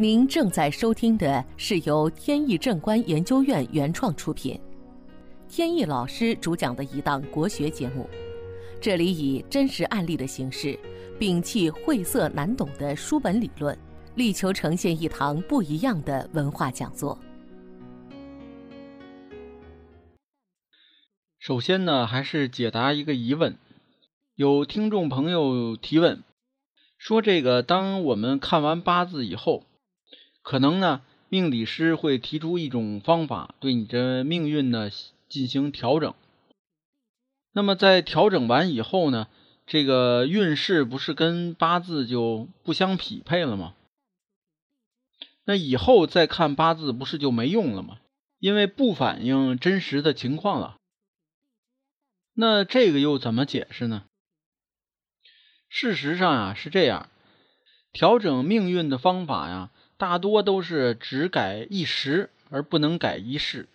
您正在收听的是由天意正观研究院原创出品，天意老师主讲的一档国学节目。这里以真实案例的形式，摒弃晦涩难懂的书本理论，力求呈现一堂不一样的文化讲座。首先呢，还是解答一个疑问。有听众朋友提问说：“这个，当我们看完八字以后，可能呢，命理师会提出一种方法，对你这命运呢进行调整。那么在调整完以后呢，这个运势不是跟八字就不相匹配了吗？那以后再看八字不是就没用了吗？因为不反映真实的情况了。那这个又怎么解释呢？”事实上啊是这样，调整命运的方法呀，大多都是只改一时，而不能改一世。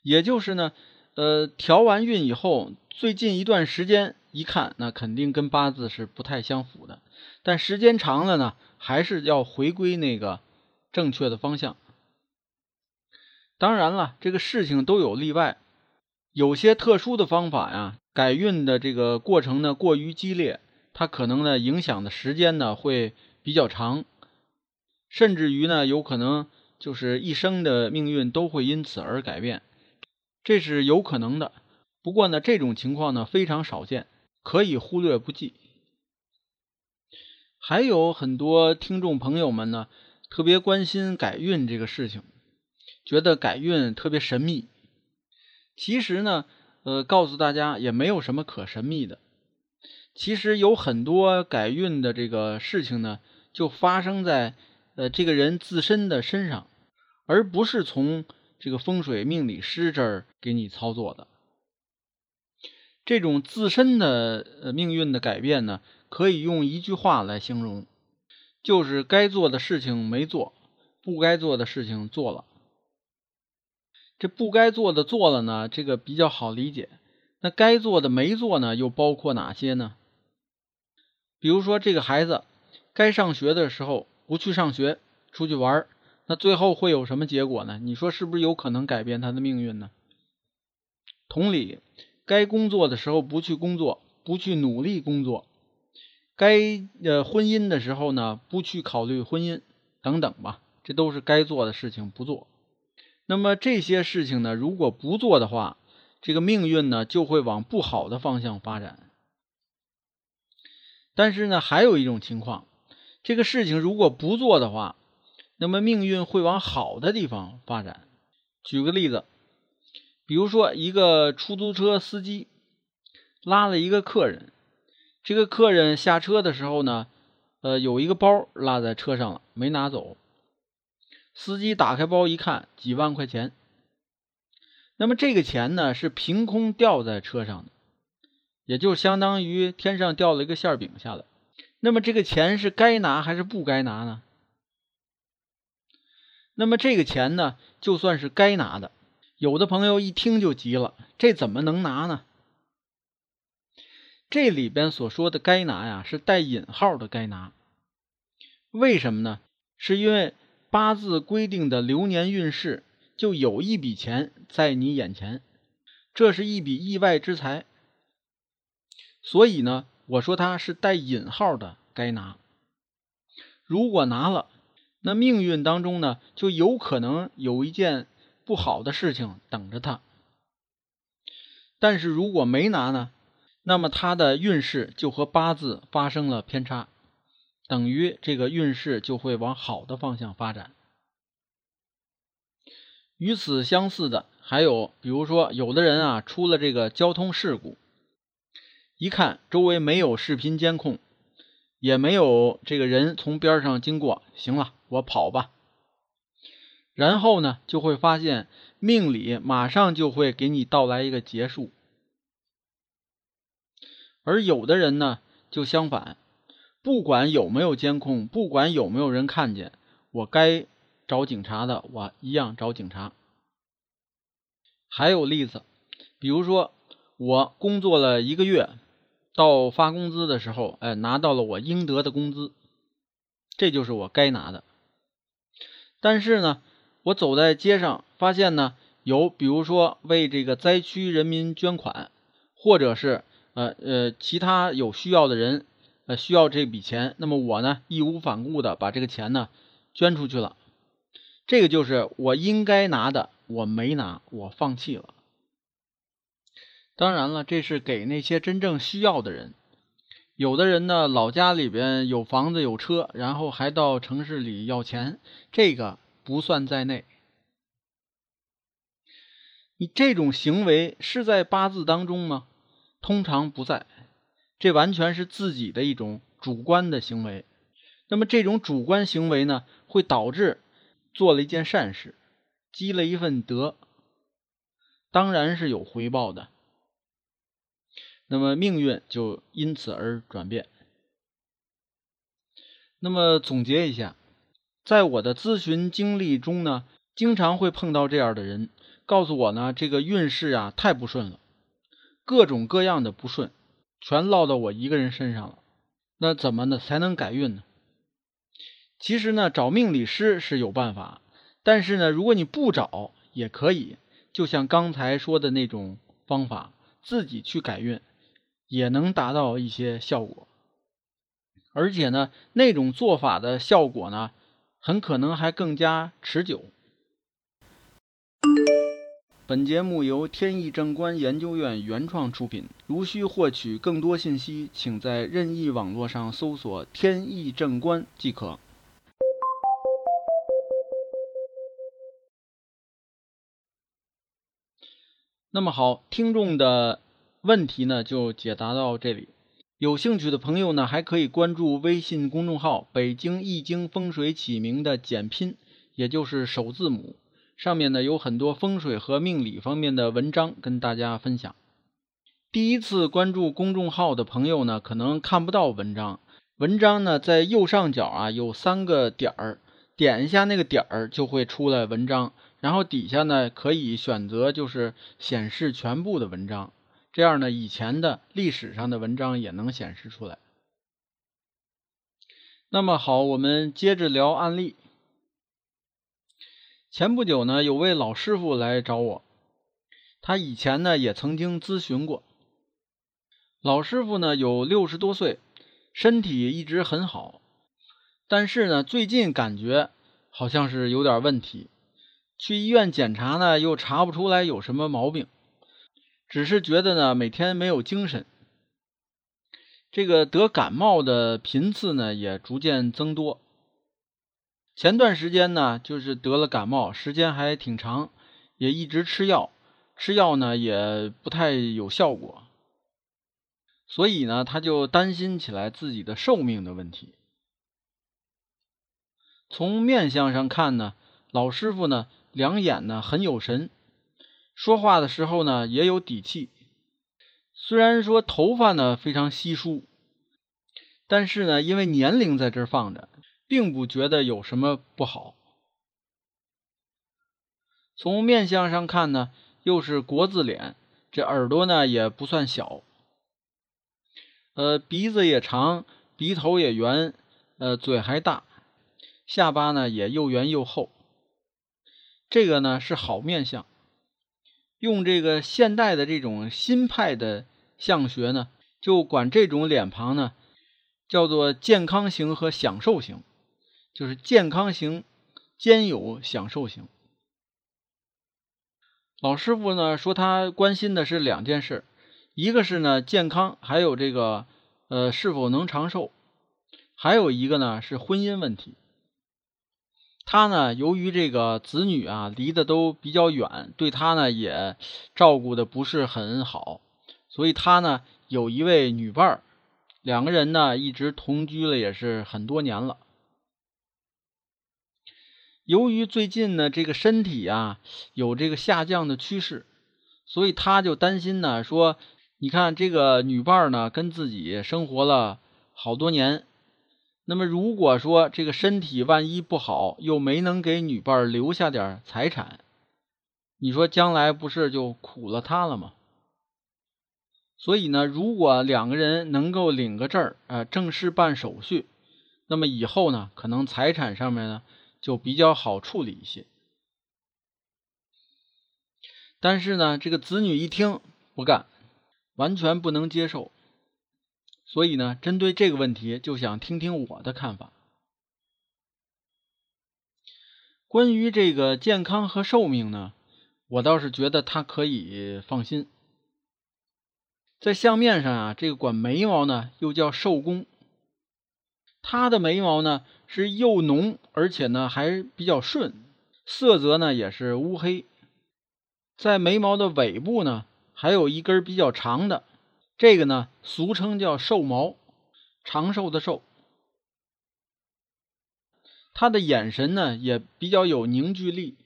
也就是呢，呃，调完运以后，最近一段时间一看，那肯定跟八字是不太相符的。但时间长了呢，还是要回归那个正确的方向。当然了，这个事情都有例外，有些特殊的方法呀。改运的这个过程呢过于激烈，它可能呢影响的时间呢会比较长，甚至于呢有可能就是一生的命运都会因此而改变，这是有可能的。不过呢这种情况呢非常少见，可以忽略不计。还有很多听众朋友们呢特别关心改运这个事情，觉得改运特别神秘。其实呢。呃，告诉大家也没有什么可神秘的。其实有很多改运的这个事情呢，就发生在呃这个人自身的身上，而不是从这个风水命理师这儿给你操作的。这种自身的呃命运的改变呢，可以用一句话来形容，就是该做的事情没做，不该做的事情做了。这不该做的做了呢，这个比较好理解。那该做的没做呢，又包括哪些呢？比如说，这个孩子该上学的时候不去上学，出去玩那最后会有什么结果呢？你说是不是有可能改变他的命运呢？同理，该工作的时候不去工作，不去努力工作；该呃婚姻的时候呢，不去考虑婚姻等等吧，这都是该做的事情不做。那么这些事情呢，如果不做的话，这个命运呢就会往不好的方向发展。但是呢，还有一种情况，这个事情如果不做的话，那么命运会往好的地方发展。举个例子，比如说一个出租车司机拉了一个客人，这个客人下车的时候呢，呃，有一个包落在车上了，没拿走。司机打开包一看，几万块钱。那么这个钱呢，是凭空掉在车上的，也就相当于天上掉了一个馅饼下来。那么这个钱是该拿还是不该拿呢？那么这个钱呢，就算是该拿的。有的朋友一听就急了，这怎么能拿呢？这里边所说的“该拿”呀，是带引号的“该拿”。为什么呢？是因为。八字规定的流年运势，就有一笔钱在你眼前，这是一笔意外之财。所以呢，我说它是带引号的，该拿。如果拿了，那命运当中呢，就有可能有一件不好的事情等着他。但是如果没拿呢，那么他的运势就和八字发生了偏差。等于这个运势就会往好的方向发展。与此相似的还有，比如说有的人啊出了这个交通事故，一看周围没有视频监控，也没有这个人从边上经过，行了，我跑吧。然后呢，就会发现命里马上就会给你到来一个结束。而有的人呢，就相反。不管有没有监控，不管有没有人看见，我该找警察的，我一样找警察。还有例子，比如说我工作了一个月，到发工资的时候，哎，拿到了我应得的工资。这就是我该拿的。但是呢，我走在街上，发现呢有，比如说为这个灾区人民捐款，或者是呃呃其他有需要的人呃需要这笔钱，那么我呢义无反顾的把这个钱呢捐出去了。这个就是我应该拿的，我没拿，我放弃了。当然了，这是给那些真正需要的人。有的人呢，老家里边有房子有车，然后还到城市里要钱，这个不算在内。你这种行为是在八字当中吗？通常不在，这完全是自己的一种主观的行为。那么这种主观行为呢，会导致。做了一件善事，积了一份德，当然是有回报的。那么命运就因此而转变。那么总结一下，在我的咨询经历中呢，经常会碰到这样的人，告诉我呢，这个运势啊太不顺了，各种各样的不顺，全落到我一个人身上了。那怎么呢才能改运呢？其实呢，找命理师是有办法，但是呢，如果你不找也可以，就像刚才说的那种方法，自己去改运，也能达到一些效果。而且呢，那种做法的效果呢，很可能还更加持久。本节目由天意正观研究院原创出品。如需获取更多信息，请在任意网络上搜索“天意正观”即可。那么好，听众的问题呢就解答到这里。有兴趣的朋友呢，还可以关注微信公众号“北京易经风水起名”的简拼，也就是首字母。上面呢有很多风水和命理方面的文章跟大家分享。第一次关注公众号的朋友呢，可能看不到文章。文章呢在右上角啊有三个点儿，点一下那个点儿就会出来文章。然后底下呢可以选择就是显示全部的文章，这样呢以前的历史上的文章也能显示出来。那么好，我们接着聊案例。前不久呢有位老师傅来找我，他以前呢也曾经咨询过。老师傅呢有六十多岁，身体一直很好，但是呢最近感觉好像是有点问题。去医院检查呢，又查不出来有什么毛病，只是觉得呢每天没有精神。这个得感冒的频次呢也逐渐增多。前段时间呢就是得了感冒，时间还挺长，也一直吃药，吃药呢也不太有效果，所以呢他就担心起来自己的寿命的问题。从面相上看呢，老师傅呢。两眼呢很有神，说话的时候呢也有底气。虽然说头发呢非常稀疏，但是呢因为年龄在这放着，并不觉得有什么不好。从面相上看呢，又是国字脸，这耳朵呢也不算小，呃鼻子也长，鼻头也圆，呃嘴还大，下巴呢也又圆又厚。这个呢是好面相，用这个现代的这种新派的相学呢，就管这种脸庞呢叫做健康型和享受型，就是健康型兼有享受型。老师傅呢说他关心的是两件事，一个是呢健康，还有这个呃是否能长寿，还有一个呢是婚姻问题。他呢，由于这个子女啊离得都比较远，对他呢也照顾的不是很好，所以他呢有一位女伴儿，两个人呢一直同居了也是很多年了。由于最近呢这个身体啊有这个下降的趋势，所以他就担心呢说，你看这个女伴儿呢跟自己生活了好多年。那么，如果说这个身体万一不好，又没能给女伴留下点财产，你说将来不是就苦了他了吗？所以呢，如果两个人能够领个证儿，呃，正式办手续，那么以后呢，可能财产上面呢就比较好处理一些。但是呢，这个子女一听不干，完全不能接受。所以呢，针对这个问题，就想听听我的看法。关于这个健康和寿命呢，我倒是觉得他可以放心。在相面上啊，这个管眉毛呢又叫寿宫，他的眉毛呢是又浓，而且呢还比较顺，色泽呢也是乌黑。在眉毛的尾部呢，还有一根比较长的，这个呢俗称叫寿毛，长寿的寿。他的眼神呢也比较有凝聚力，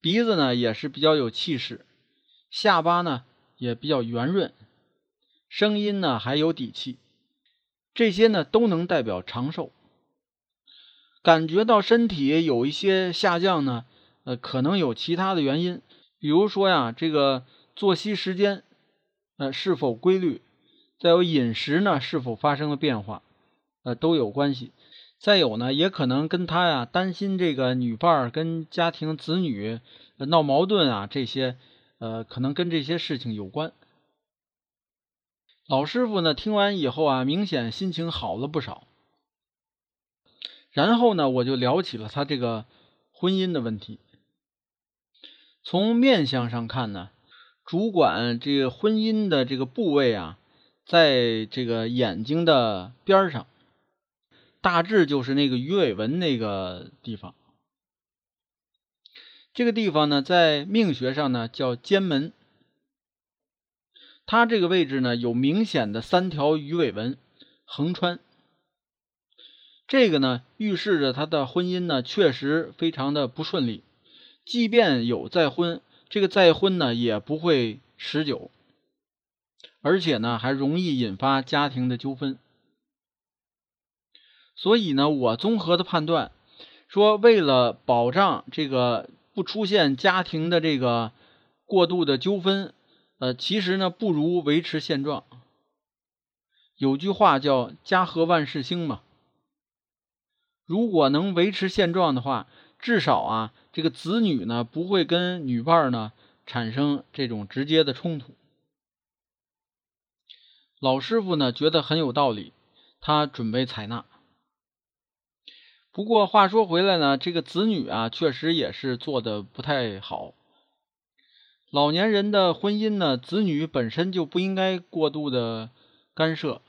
鼻子呢也是比较有气势，下巴呢也比较圆润，声音呢还有底气，这些呢都能代表长寿。感觉到身体有一些下降呢，呃，可能有其他的原因。比如说呀，这个作息时间，呃，是否规律？再有饮食呢，是否发生了变化？呃，都有关系。再有呢，也可能跟他呀担心这个女伴儿跟家庭子女闹矛盾啊，这些呃，可能跟这些事情有关。老师傅呢，听完以后啊，明显心情好了不少。然后呢，我就聊起了他这个婚姻的问题。从面相上看呢，主管这个婚姻的这个部位啊，在这个眼睛的边上，大致就是那个鱼尾纹那个地方。这个地方呢，在命学上呢叫肩门，它这个位置呢有明显的三条鱼尾纹横穿，这个呢预示着他的婚姻呢确实非常的不顺利。即便有再婚，这个再婚呢也不会持久，而且呢还容易引发家庭的纠纷。所以呢，我综合的判断说，为了保障这个不出现家庭的这个过度的纠纷，呃，其实呢不如维持现状。有句话叫“家和万事兴”嘛，如果能维持现状的话，至少啊。这个子女呢，不会跟女伴呢产生这种直接的冲突。老师傅呢觉得很有道理，他准备采纳。不过话说回来呢，这个子女啊，确实也是做的不太好。老年人的婚姻呢，子女本身就不应该过度的干涉，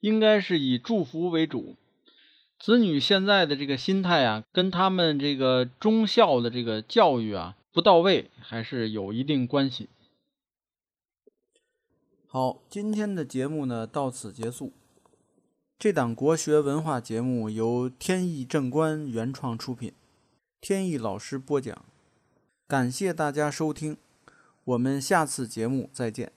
应该是以祝福为主。子女现在的这个心态啊，跟他们这个忠孝的这个教育啊不到位，还是有一定关系。好，今天的节目呢到此结束。这档国学文化节目由天意正观原创出品，天意老师播讲。感谢大家收听，我们下次节目再见。